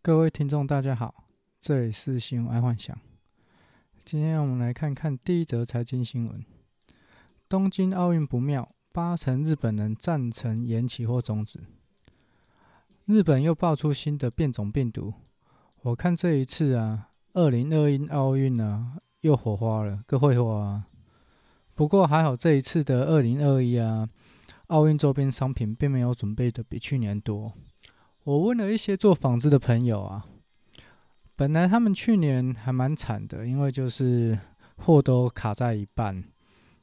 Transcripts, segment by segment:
各位听众，大家好，这里是新闻爱幻想。今天我们来看看第一则财经新闻：东京奥运不妙，八成日本人赞成延期或终止。日本又爆出新的变种病毒，我看这一次啊，二零二一奥运啊，又火花了，各会花啊。不过还好，这一次的二零二一啊，奥运周边商品并没有准备的比去年多。我问了一些做纺织的朋友啊，本来他们去年还蛮惨的，因为就是货都卡在一半，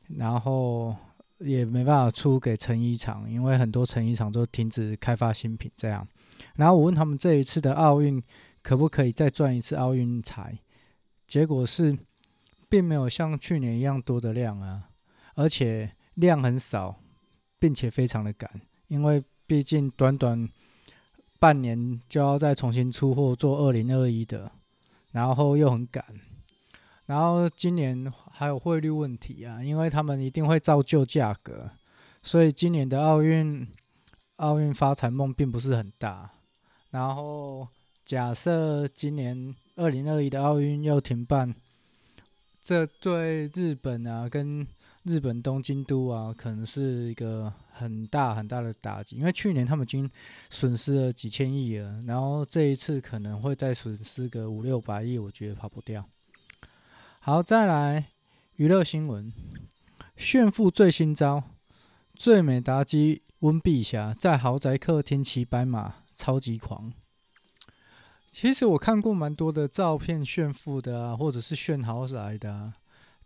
然后也没办法出给成衣厂，因为很多成衣厂都停止开发新品这样。然后我问他们这一次的奥运可不可以再赚一次奥运财，结果是并没有像去年一样多的量啊，而且量很少，并且非常的赶，因为毕竟短短。半年就要再重新出货做二零二一的，然后又很赶，然后今年还有汇率问题啊，因为他们一定会照旧价格，所以今年的奥运奥运发财梦并不是很大。然后假设今年二零二一的奥运又停办，这对日本啊跟日本东京都啊可能是一个。很大很大的打击，因为去年他们已经损失了几千亿了，然后这一次可能会再损失个五六百亿，我觉得跑不掉。好，再来娱乐新闻，炫富最新招，最美妲己温碧霞在豪宅客厅骑白马，超级狂。其实我看过蛮多的照片炫富的啊，或者是炫豪宅的啊，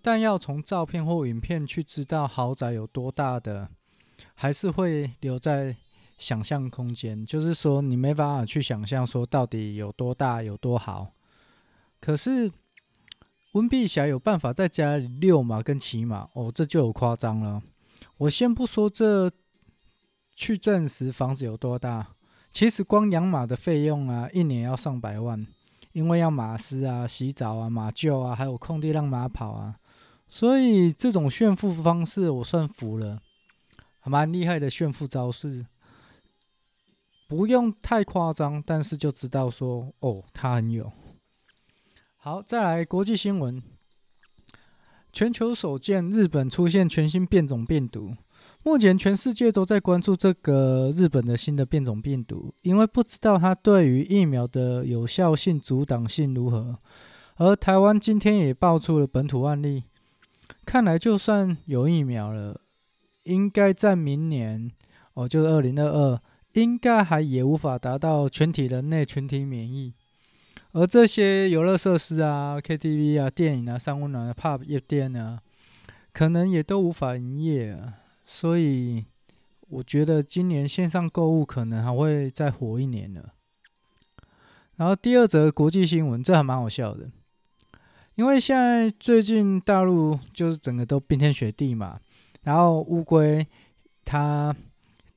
但要从照片或影片去知道豪宅有多大的。还是会留在想象空间，就是说你没办法去想象说到底有多大有多好。可是温碧霞有办法在家里遛马跟骑马哦，这就有夸张了。我先不说这去证实房子有多大，其实光养马的费用啊，一年要上百万，因为要马师啊、洗澡啊、马厩啊，还有空地让马跑啊，所以这种炫富方式我算服了。蛮厉害的炫富招式，不用太夸张，但是就知道说哦，他很有。好，再来国际新闻，全球首见日本出现全新变种病毒。目前全世界都在关注这个日本的新的变种病毒，因为不知道它对于疫苗的有效性、阻挡性如何。而台湾今天也爆出了本土案例，看来就算有疫苗了。应该在明年哦，就是二零二二，应该还也无法达到全体人类群体免疫。而这些游乐设施啊、KTV 啊、电影啊、三温暖啊、pub 夜店啊，可能也都无法营业啊。所以，我觉得今年线上购物可能还会再火一年呢。然后第二则国际新闻，这还蛮好笑的，因为现在最近大陆就是整个都冰天雪地嘛。然后乌龟，它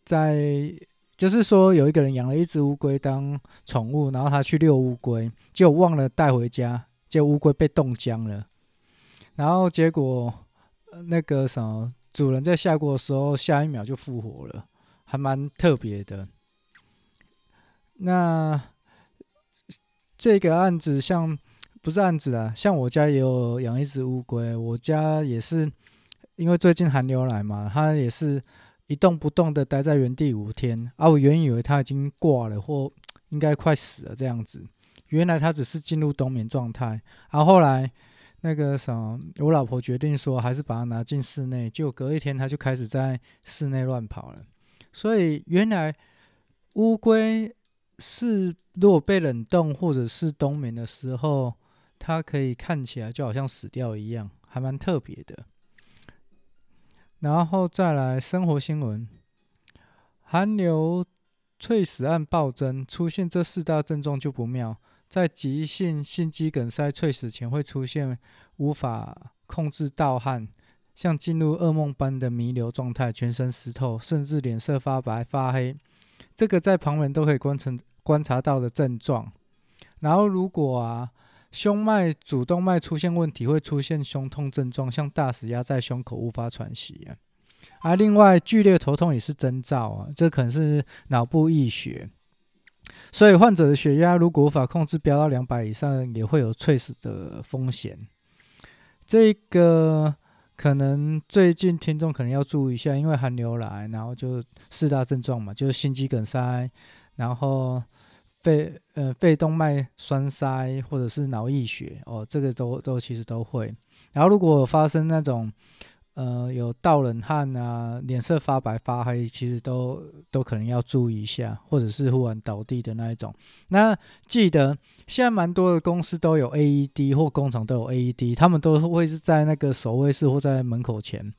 在就是说有一个人养了一只乌龟当宠物，然后他去遛乌龟，就忘了带回家，结果乌龟被冻僵了。然后结果那个什么主人在下锅的时候，下一秒就复活了，还蛮特别的。那这个案子像不是案子啊，像我家也有养一只乌龟，我家也是。因为最近寒流来嘛，它也是一动不动的待在原地五天啊。我原以为它已经挂了或应该快死了这样子，原来它只是进入冬眠状态。然后后来那个什么，我老婆决定说还是把它拿进室内，结果隔一天它就开始在室内乱跑了。所以原来乌龟是如果被冷冻或者是冬眠的时候，它可以看起来就好像死掉一样，还蛮特别的。然后再来生活新闻，寒流猝死案暴增，出现这四大症状就不妙。在急性心肌梗塞猝死前，会出现无法控制盗汗，像进入噩梦般的弥留状态，全身湿透，甚至脸色发白发黑。这个在旁人都可以观察观察到的症状。然后如果啊。胸脉、主动脉出现问题，会出现胸痛症状，像大石压在胸口，无法喘息啊。而另外，剧烈头痛也是征兆啊，这可能是脑部溢血。所以患者的血压如果无法控制飙到两百以上，也会有猝死的风险。这个可能最近听众可能要注意一下，因为寒流来，然后就四大症状嘛，就是心肌梗塞，然后肺呃肺动脉栓塞或者是脑溢血哦，这个都都其实都会。然后如果发生那种呃有盗冷汗啊，脸色发白发黑，其实都都可能要注意一下，或者是忽然倒地的那一种。那记得现在蛮多的公司都有 AED 或工厂都有 AED，他们都会是在那个守卫室或在门口前。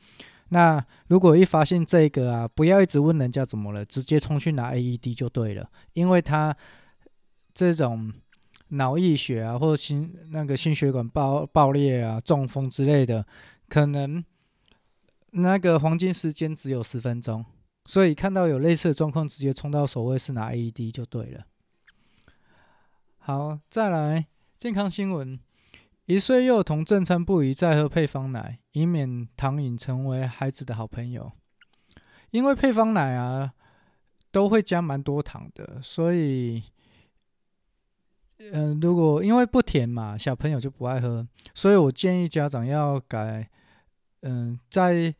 那如果一发现这个啊，不要一直问人家怎么了，直接冲去拿 AED 就对了，因为他这种。脑溢血啊，或者心那个心血管爆爆裂啊、中风之类的，可能那个黄金时间只有十分钟，所以看到有类似的状况，直接冲到守卫室拿 AED 就对了。好，再来健康新闻：一岁幼童正餐不宜再喝配方奶，以免糖瘾成为孩子的好朋友。因为配方奶啊，都会加蛮多糖的，所以。嗯、如果因为不甜嘛，小朋友就不爱喝，所以我建议家长要改。嗯、在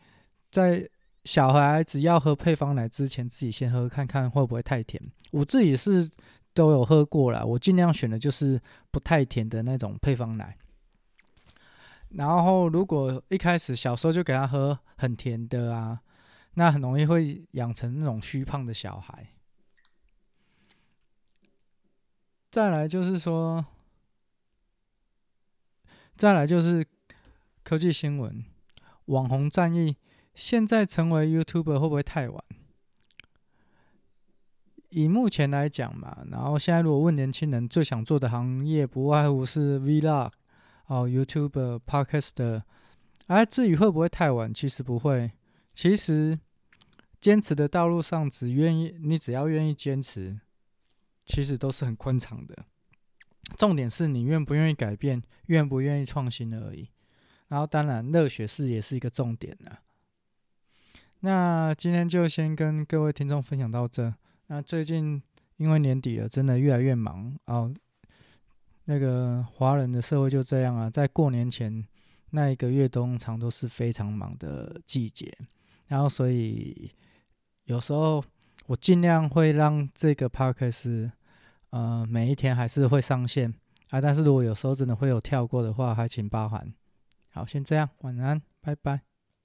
在小孩子要喝配方奶之前，自己先喝看看会不会太甜。我自己是都有喝过啦，我尽量选的就是不太甜的那种配方奶。然后，如果一开始小时候就给他喝很甜的啊，那很容易会养成那种虚胖的小孩。再来就是说，再来就是科技新闻，网红战役，现在成为 YouTuber 会不会太晚？以目前来讲嘛，然后现在如果问年轻人最想做的行业，不外乎是 Vlog 哦，YouTuber、Podcast，哎至于会不会太晚，其实不会。其实坚持的道路上，只愿意你只要愿意坚持。其实都是很宽敞的，重点是你愿不愿意改变，愿不愿意创新而已。然后当然热血是也是一个重点啊。那今天就先跟各位听众分享到这。那最近因为年底了，真的越来越忙哦。那个华人的社会就这样啊，在过年前那一个月通常都是非常忙的季节，然后所以有时候。我尽量会让这个 podcast，呃，每一天还是会上线啊，但是如果有时候真的会有跳过的话，还请包涵。好，先这样，晚安，拜拜。